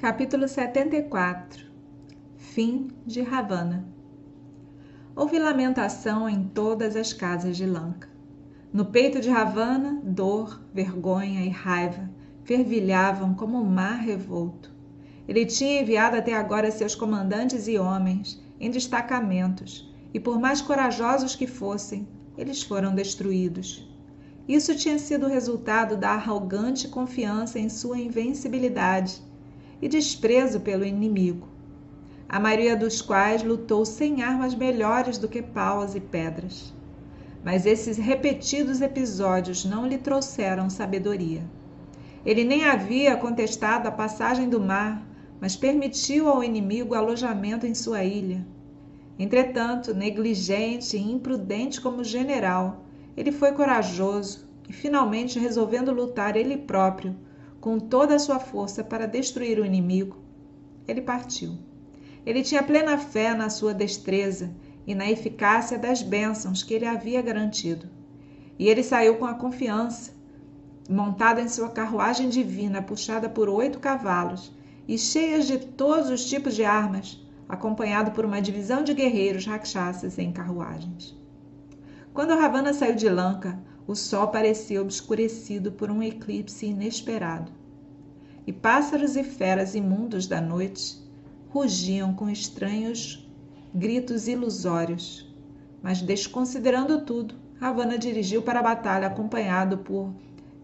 Capítulo 74 Fim de Ravana Houve lamentação em todas as casas de Lanka. No peito de Ravana, dor, vergonha e raiva fervilhavam como um mar revolto. Ele tinha enviado até agora seus comandantes e homens em destacamentos, e por mais corajosos que fossem, eles foram destruídos. Isso tinha sido resultado da arrogante confiança em sua invencibilidade e desprezo pelo inimigo, a maioria dos quais lutou sem armas melhores do que paus e pedras. Mas esses repetidos episódios não lhe trouxeram sabedoria. Ele nem havia contestado a passagem do mar, mas permitiu ao inimigo alojamento em sua ilha. Entretanto, negligente e imprudente como general, ele foi corajoso e, finalmente, resolvendo lutar ele próprio, com toda a sua força para destruir o inimigo, ele partiu. Ele tinha plena fé na sua destreza e na eficácia das bênçãos que ele havia garantido. E ele saiu com a confiança, montado em sua carruagem divina, puxada por oito cavalos e cheias de todos os tipos de armas, acompanhado por uma divisão de guerreiros rakshasas em carruagens. Quando Ravana saiu de Lanka, o sol parecia obscurecido por um eclipse inesperado. E pássaros e feras imundos da noite rugiam com estranhos gritos ilusórios. Mas, desconsiderando tudo, Ravana dirigiu para a batalha acompanhado por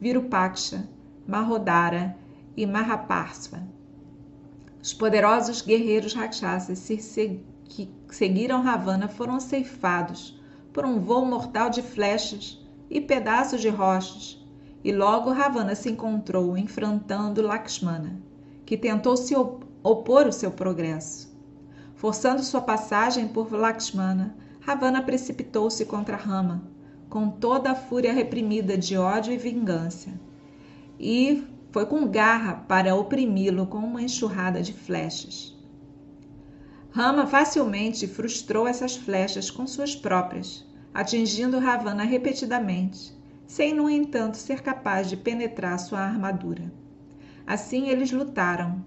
Virupaksha, Mahodara e Mahaparsva. Os poderosos guerreiros rakshasas que seguiram Ravana foram ceifados por um voo mortal de flechas e pedaços de rochas, e logo Ravana se encontrou enfrentando Lakshmana, que tentou se opor ao seu progresso. Forçando sua passagem por Lakshmana, Ravana precipitou-se contra Rama, com toda a fúria reprimida de ódio e vingança, e foi com garra para oprimi-lo com uma enxurrada de flechas. Rama facilmente frustrou essas flechas com suas próprias, atingindo Ravana repetidamente, sem, no entanto, ser capaz de penetrar sua armadura. Assim eles lutaram,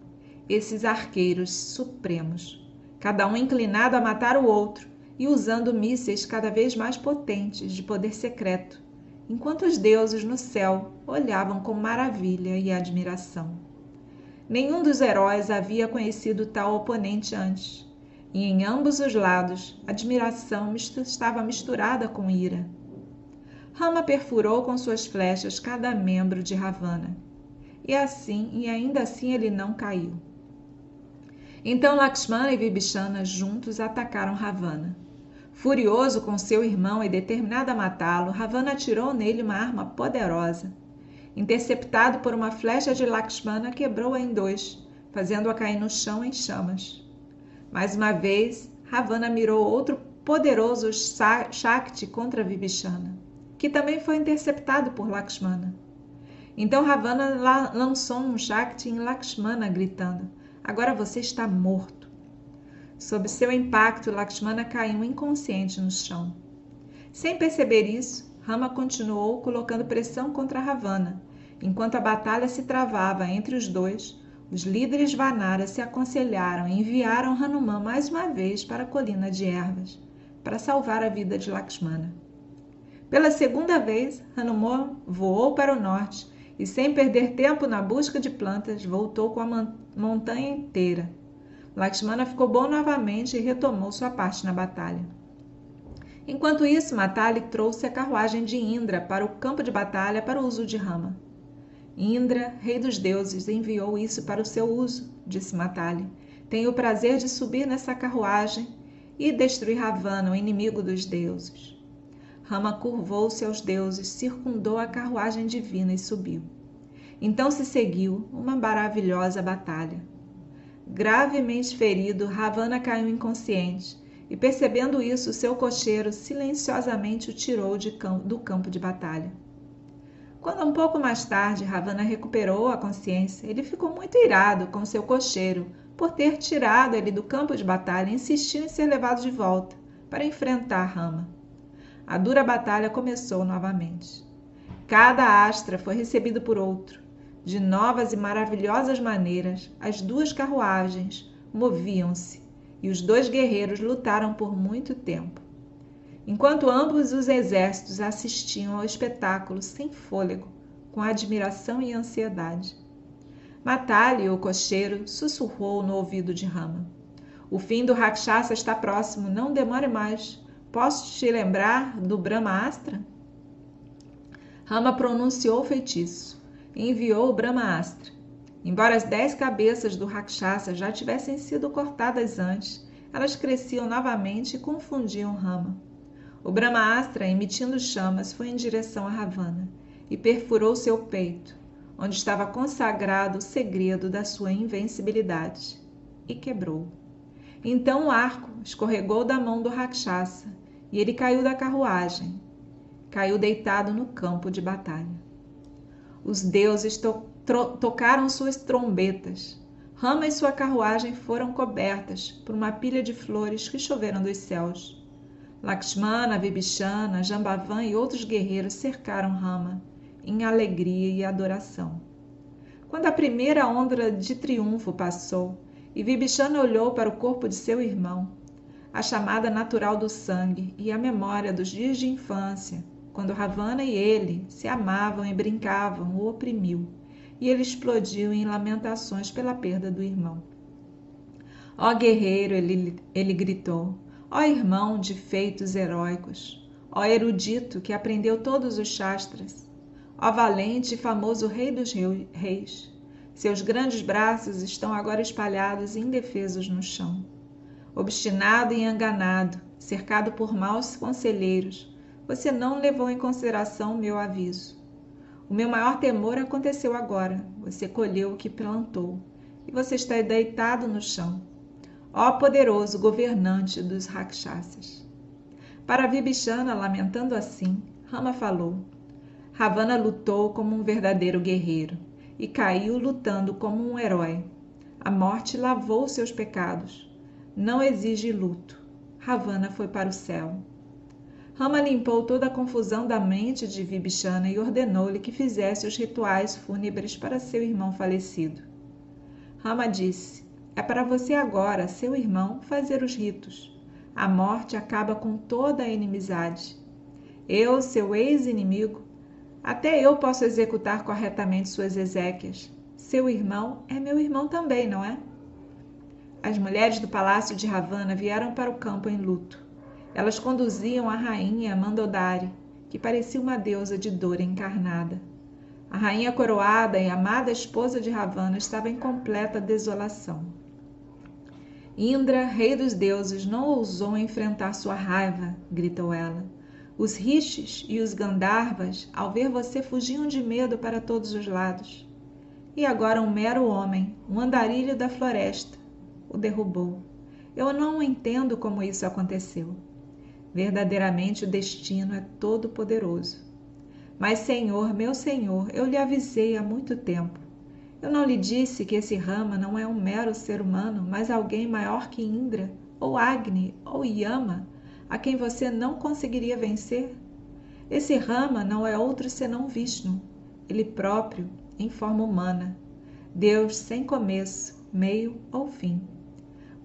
esses arqueiros supremos, cada um inclinado a matar o outro e usando mísseis cada vez mais potentes de poder secreto, enquanto os deuses no céu olhavam com maravilha e admiração. Nenhum dos heróis havia conhecido tal oponente antes e em ambos os lados admiração estava misturada com ira. Rama perfurou com suas flechas cada membro de Ravana, e assim e ainda assim ele não caiu. Então Lakshmana e Vibhishana juntos atacaram Ravana. Furioso com seu irmão e determinado a matá-lo, Ravana atirou nele uma arma poderosa. Interceptado por uma flecha de Lakshmana, quebrou-a em dois, fazendo-a cair no chão em chamas. Mais uma vez, Ravana mirou outro poderoso Shakti contra Vibhishana, que também foi interceptado por Lakshmana. Então Ravana lançou um Shakti em Lakshmana, gritando: Agora você está morto. Sob seu impacto, Lakshmana caiu inconsciente no chão. Sem perceber isso, Rama continuou colocando pressão contra Ravana, enquanto a batalha se travava entre os dois os líderes Vanara se aconselharam e enviaram Hanuman mais uma vez para a colina de ervas, para salvar a vida de Lakshmana. Pela segunda vez, Hanuman voou para o norte e, sem perder tempo na busca de plantas, voltou com a montanha inteira. Lakshmana ficou bom novamente e retomou sua parte na batalha. Enquanto isso, Matali trouxe a carruagem de Indra para o campo de batalha para o uso de Rama. Indra, rei dos deuses, enviou isso para o seu uso, disse Matali. Tenho o prazer de subir nessa carruagem e destruir Ravana, o inimigo dos deuses. Rama curvou-se aos deuses, circundou a carruagem divina e subiu. Então se seguiu uma maravilhosa batalha. Gravemente ferido, Ravana caiu inconsciente e, percebendo isso, seu cocheiro silenciosamente o tirou do campo de batalha. Quando um pouco mais tarde Ravana recuperou a consciência, ele ficou muito irado com seu cocheiro por ter tirado ele do campo de batalha e insistiu em ser levado de volta para enfrentar Rama. A dura batalha começou novamente. Cada astra foi recebido por outro. De novas e maravilhosas maneiras, as duas carruagens moviam-se e os dois guerreiros lutaram por muito tempo. Enquanto ambos os exércitos assistiam ao espetáculo sem fôlego, com admiração e ansiedade. Matali, o cocheiro, sussurrou no ouvido de Rama. O fim do Rakshasa está próximo, não demore mais. Posso te lembrar do Brahma Astra? Rama pronunciou o feitiço e enviou o Brahma Astra. Embora as dez cabeças do Rakshasa já tivessem sido cortadas antes, elas cresciam novamente e confundiam Rama. O Brahma Astra, emitindo chamas, foi em direção a Ravana e perfurou seu peito, onde estava consagrado o segredo da sua invencibilidade, e quebrou. Então o arco escorregou da mão do Rakshasa e ele caiu da carruagem. Caiu deitado no campo de batalha. Os deuses to tocaram suas trombetas. Rama e sua carruagem foram cobertas por uma pilha de flores que choveram dos céus. Lakshmana, Vibhishana, Jambavan e outros guerreiros cercaram Rama em alegria e adoração. Quando a primeira onda de triunfo passou e Vibhishana olhou para o corpo de seu irmão, a chamada natural do sangue e a memória dos dias de infância, quando Ravana e ele se amavam e brincavam, o oprimiu, e ele explodiu em lamentações pela perda do irmão. Ó guerreiro, ele, ele gritou, ó irmão de feitos heróicos, ó erudito que aprendeu todos os shastras, Ó valente e famoso Rei dos Reis, seus grandes braços estão agora espalhados e indefesos no chão. Obstinado e enganado, cercado por maus conselheiros, você não levou em consideração o meu aviso. O meu maior temor aconteceu agora. Você colheu o que plantou e você está deitado no chão. Ó poderoso governante dos Rakshasas. Para Vibhishana, lamentando assim, Rama falou: Ravana lutou como um verdadeiro guerreiro e caiu lutando como um herói. A morte lavou seus pecados. Não exige luto. Ravana foi para o céu. Rama limpou toda a confusão da mente de Vibhishana e ordenou-lhe que fizesse os rituais fúnebres para seu irmão falecido. Rama disse: É para você agora, seu irmão, fazer os ritos. A morte acaba com toda a inimizade. Eu, seu ex-inimigo, até eu posso executar corretamente suas exéquias. Seu irmão é meu irmão também, não é? As mulheres do palácio de Ravana vieram para o campo em luto. Elas conduziam a rainha Mandodari, que parecia uma deusa de dor encarnada. A rainha coroada e amada esposa de Ravana estava em completa desolação. Indra, rei dos deuses, não ousou enfrentar sua raiva, gritou ela. Os rishis e os gandharvas, ao ver você, fugiam de medo para todos os lados. E agora um mero homem, um andarilho da floresta, o derrubou. Eu não entendo como isso aconteceu. Verdadeiramente o destino é todo poderoso. Mas, Senhor, meu Senhor, eu lhe avisei há muito tempo. Eu não lhe disse que esse Rama não é um mero ser humano, mas alguém maior que Indra, ou Agni, ou Yama, a quem você não conseguiria vencer? Esse Rama não é outro senão Vishnu, ele próprio, em forma humana, Deus sem começo, meio ou fim.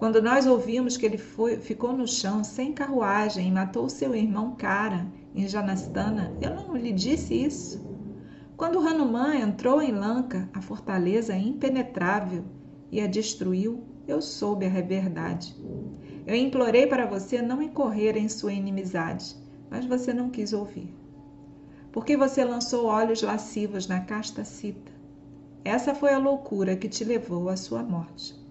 Quando nós ouvimos que ele foi, ficou no chão sem carruagem e matou seu irmão Kara em Janastana, eu não lhe disse isso. Quando Hanuman entrou em Lanka, a fortaleza impenetrável, e a destruiu, eu soube a verdade. Eu implorei para você não incorrer em sua inimizade, mas você não quis ouvir. Porque você lançou olhos lascivos na casta cita. Essa foi a loucura que te levou à sua morte.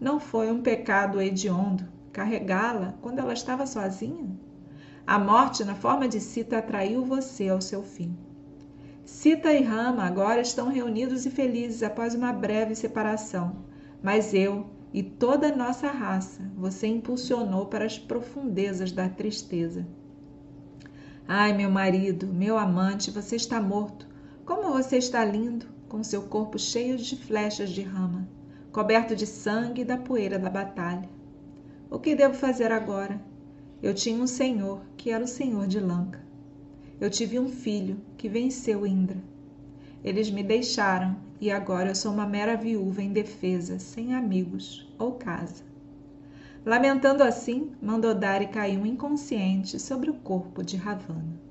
Não foi um pecado hediondo carregá-la quando ela estava sozinha? A morte na forma de Sita atraiu você ao seu fim. Sita e Rama agora estão reunidos e felizes após uma breve separação, mas eu, e toda a nossa raça você impulsionou para as profundezas da tristeza. Ai, meu marido, meu amante, você está morto. Como você está lindo, com seu corpo cheio de flechas de rama, coberto de sangue e da poeira da batalha. O que devo fazer agora? Eu tinha um senhor, que era o senhor de Lanka. Eu tive um filho, que venceu Indra. Eles me deixaram e agora eu sou uma mera viúva indefesa, sem amigos ou casa. Lamentando assim, Mandodari caiu inconsciente sobre o corpo de Ravana.